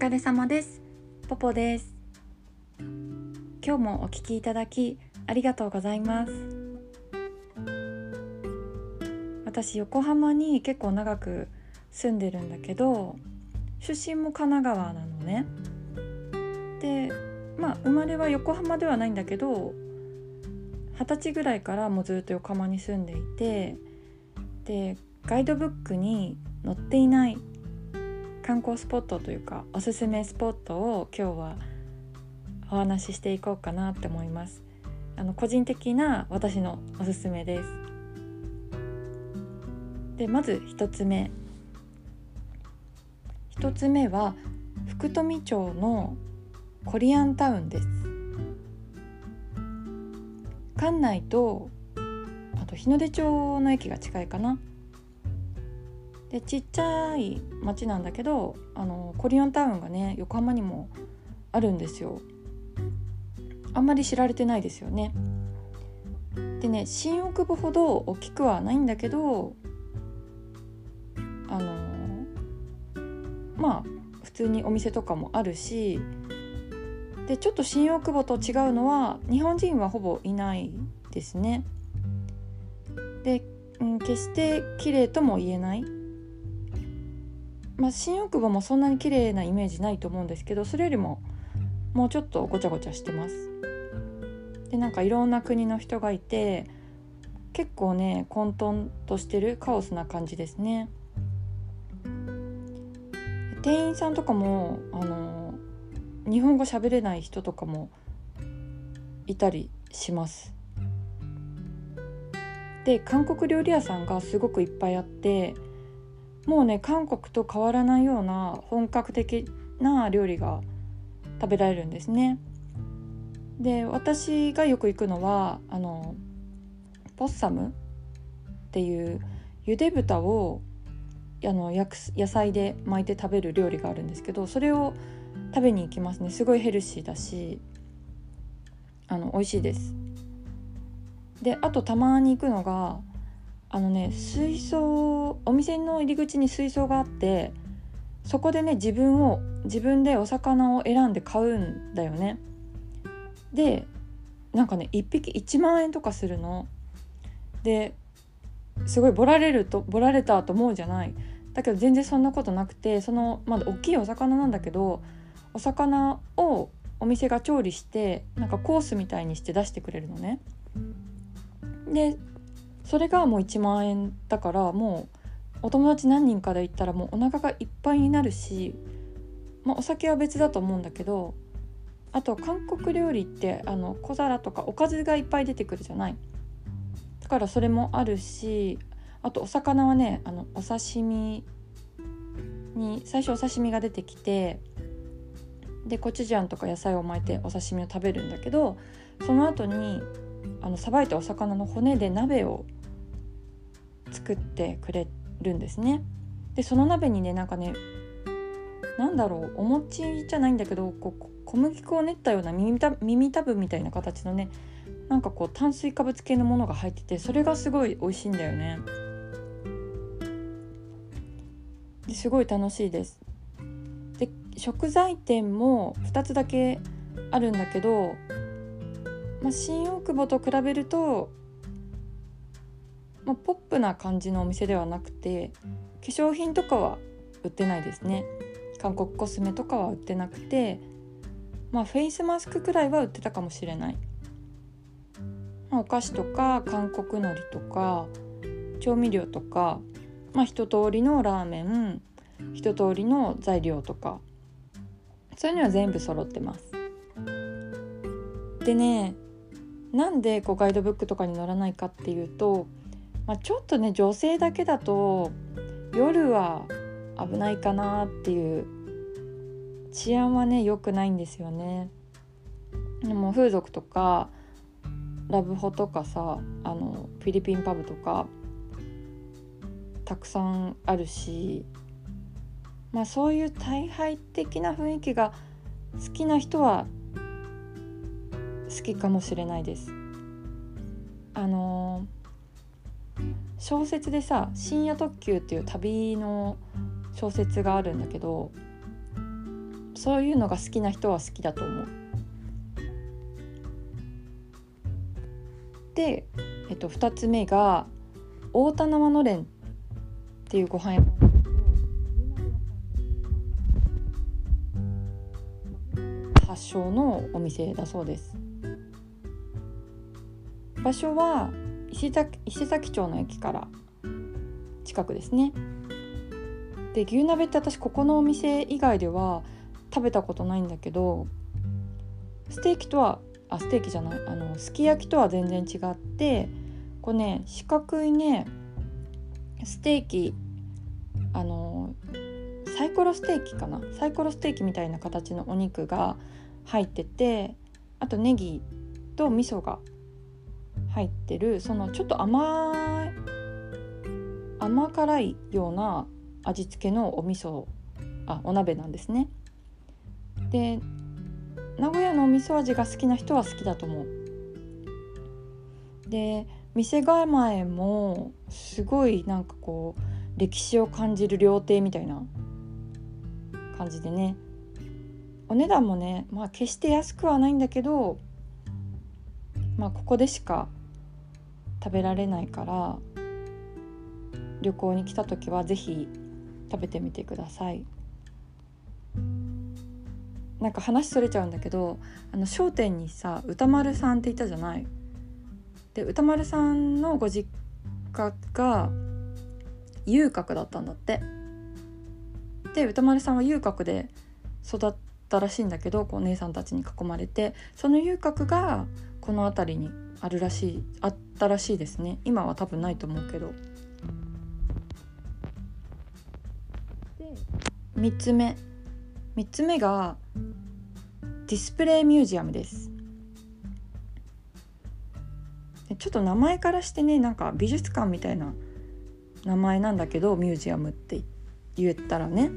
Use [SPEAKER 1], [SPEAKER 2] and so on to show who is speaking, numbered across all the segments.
[SPEAKER 1] 疲れ様です。ポポです。今日もお聞きいただきありがとうございます。私横浜に結構長く住んでるんだけど出身も神奈川なのね。でまあ生まれは横浜ではないんだけど二十歳ぐらいからもうずっと横浜に住んでいてでガイドブックに載っていない観光スポットというかおすすめスポットを今日はお話ししていこうかなって思います。あの個人的な私のおすすめです。でまず1つ目。1つ目は福富町のコリアンタウンです。館内とあと日の出町の駅が近いかな。でちっちゃい町なんだけどあのコリアンタウンがね横浜にもあるんですよあんまり知られてないですよねでね新大久保ほど大きくはないんだけどあのまあ普通にお店とかもあるしでちょっと新大久保と違うのは日本人はほぼいないですね。で、うん、決して綺麗とも言えない。まあ、新大久保もそんなに綺麗なイメージないと思うんですけどそれよりももうちょっとごちゃごちゃしてます。でなんかいろんな国の人がいて結構ね混沌としてるカオスな感じですね。店員さんとかもあの日本語喋れない人とかもいたりします。で韓国料理屋さんがすごくいっぱいあってもうね韓国と変わらないような本格的な料理が食べられるんですね。で私がよく行くのはあのポッサムっていうゆで豚をあの野菜で巻いて食べる料理があるんですけどそれを食べに行きますねすごいヘルシーだしあの美味しいですであとたまに行くのがあのね水槽お店の入り口に水槽があってそこでね自分を自分でお魚を選んで買うんだよね。でなんかね1匹1万円とかするの。ですごいボラれるとボラれたと思うじゃない。だけど全然そんなことなくてそのまだ大きいお魚なんだけどお魚をお店が調理してなんかコースみたいにして出してくれるのね。でそれがもう1万円だからもうお友達何人かで行ったらもうお腹がいっぱいになるし、まあ、お酒は別だと思うんだけどあと韓国料理ってあの小皿とかおかずがいっぱい出てくるじゃない。だからそれもあるしあとお魚はねあのお刺身に最初お刺身が出てきてでコチュジャンとか野菜を巻いてお刺身を食べるんだけどその後にあのさばいたお魚の骨で鍋を作ってくれるんですね。でその鍋にねなんかねなんだろうお餅じゃないんだけどこう小麦粉を練ったような耳た耳たぶみたいな形のねなんかこう炭水化物系のものが入っててそれがすごい美味しいんだよね。ですごい楽しいです。で食材店も2つだけあるんだけど、まあ、新大久保と比べると、まあ、ポップな感じのお店ではなくて化粧品とかは売ってないですね韓国コスメとかは売ってなくてまあフェイスマスクくらいは売ってたかもしれない、まあ、お菓子とか韓国海苔とか調味料とか、まあ、一通りのラーメン一通りの材料とかそういうのは全部揃ってます。でねなんでこうガイドブックとかに載らないかっていうと、まあ、ちょっとね女性だけだと夜は危ないかなっていう治安はね良くないんですよね。でも風俗とかラブホとかさあのフィリピンパブとかたくさんあるしまあ、そういう大敗的な雰囲気が好きな人は好きかもしれないです。あのー、小説でさ「深夜特急」っていう旅の小説があるんだけどそういうのが好きな人は好きだと思う。で、えっと、2つ目が大田生のれんっていうご飯屋さん発祥のお店だそうです場所は石崎石崎町の駅から近くですね。で牛鍋って私ここのお店以外では食べたことないんだけどステーキとはあステーキじゃないあのすき焼きとは全然違ってこうね四角いねステーキあのサイコロステーキかな？サイコロステーキみたいな形のお肉が入っててあとネギと味噌が入ってるそのちょっと甘い甘辛いような味付けのお味噌あお鍋なんですね。で名古屋のお味噌味が好きな人は好きだと思う。で店構えもすごいなんかこう歴史を感じる料亭みたいな感じでねお値段もねまあ決して安くはないんだけどまあここでしか食べられないから旅行に来た時は是非食べてみてください。なんか話それちゃうんだけどあの商店にさ歌丸さんっていたじゃない？で歌丸さんのご実家が遊郭だったんだって。で歌丸さんは遊郭で育ったらしいんだけどこう姉さんたちに囲まれて。その遊郭がこの辺りにあるらしいあったらしいですね。今は多分ないと思うけど。で3つ目。3つ目がディスプレイミュージアムです。ちょっと名前からしてねなんか美術館みたいな名前なんだけどミュージアムって言ったらね。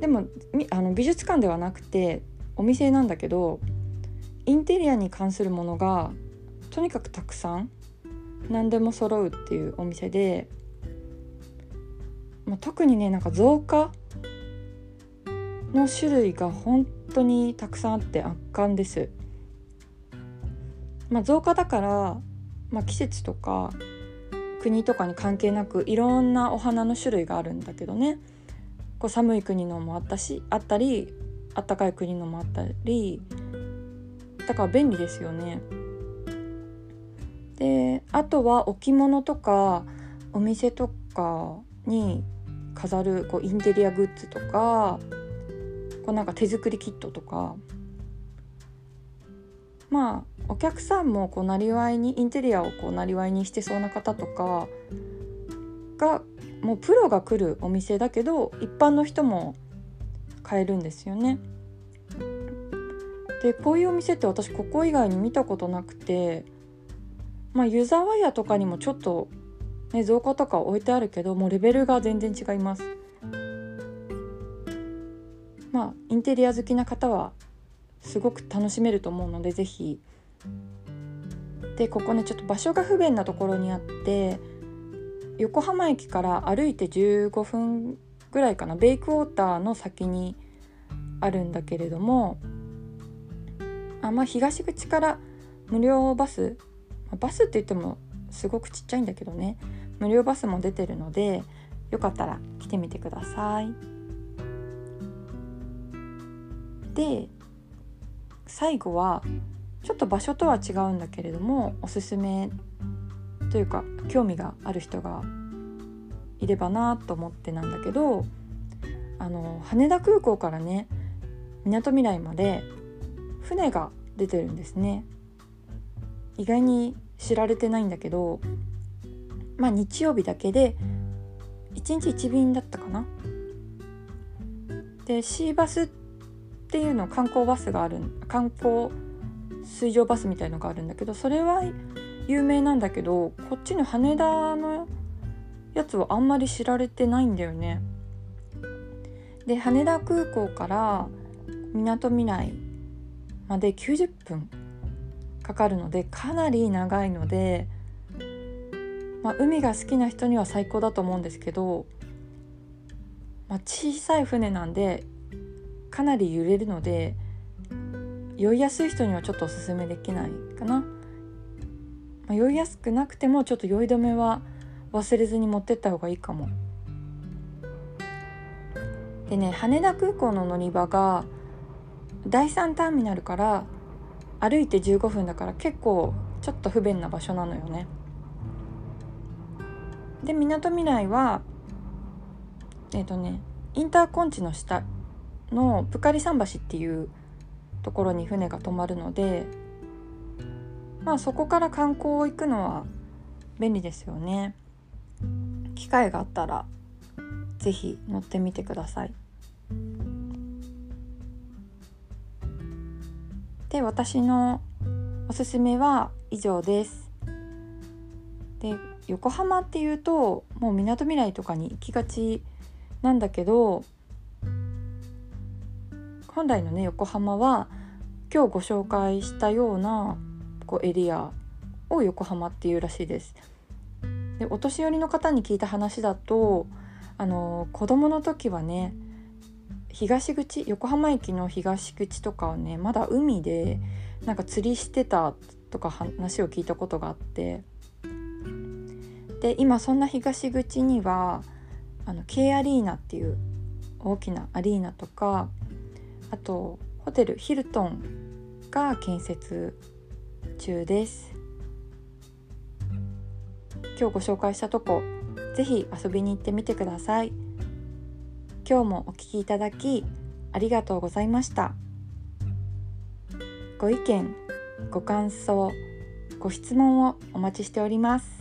[SPEAKER 1] でもあの美術館ではなくてお店なんだけどインテリアに関するものがとにかくたくさん何でも揃うっていうお店で、まあ、特にねなんか造花の種類が本当にたくさんあって圧巻です。まあ、造花だから、まあ、季節とか国とかに関係なくいろんなお花の種類があるんだけどねこう寒い国のもあったしあったりあったかい国のもあったりだから便利ですよね。であとは置物とかお店とかに飾るこうインテリアグッズとかこうなんか手作りキットとかまあお客さんもこうなりわいにインテリアをこうなりわいにしてそうな方とかがもうプロが来るお店だけど一般の人も買えるんですよね。でこういうお店って私ここ以外に見たことなくてまあ湯沢屋とかにもちょっとね造花とか置いてあるけどもうレベルが全然違います。まあインテリア好きな方はすごく楽しめると思うので是非でここねちょっと場所が不便なところにあって横浜駅から歩いて15分ぐらいかなベイクウォーターの先にあるんだけれどもあまあ東口から無料バスバスって言ってもすごくちっちゃいんだけどね無料バスも出てるのでよかったら来てみてください。で最後はちょっと場所とは違うんだけれどもおすすめというか興味がある人がいればなと思ってなんだけどあの羽田空港からねみなとみらいまで船が出てるんですね意外に知られてないんだけどまあ日曜日だけで1日1便だったかなで C バスっていうの観光バスがある観光水上バスみたいのがあるんだけどそれは有名なんだけどこっちの羽田のやつはあんまり知られてないんだよね。で羽田空港からみなとみらいまで90分かかるのでかなり長いので、まあ、海が好きな人には最高だと思うんですけど、まあ、小さい船なんでかなり揺れるので酔いやすい人にはちょっとおすすめできないかな、まあ、酔いやすくなくてもちょっと酔い止めは忘れずに持ってった方がいいかも。でね羽田空港の乗り場が第3ターミナルから歩いて15分だから結構ちょっと不便な場所なのよね。でみなとみらいはえっ、ー、とねインターコンチの下のプカリ桟橋っていうところに船が止まるのでまあそこから観光行くのは便利ですよね。機会があったら是非乗ってみてください。で私のおすすめは以上ですで横浜っていうともうみなとみらいとかに行きがちなんだけど本来のね横浜は今日ご紹介したようなこうエリアを横浜っていうらしいです。でお年寄りの方に聞いた話だとあの子供の時はね東口横浜駅の東口とかはねまだ海でなんか釣りしてたとか話を聞いたことがあって。で今そんな東口にはあの K アリーナっていう大きなアリーナとかあとホテルヒルトンが建設中です。今日ご紹介したとこぜひ遊びに行ってみてください。今日もお聴きいただきありがとうございました。ご意見ご感想ご質問をお待ちしております。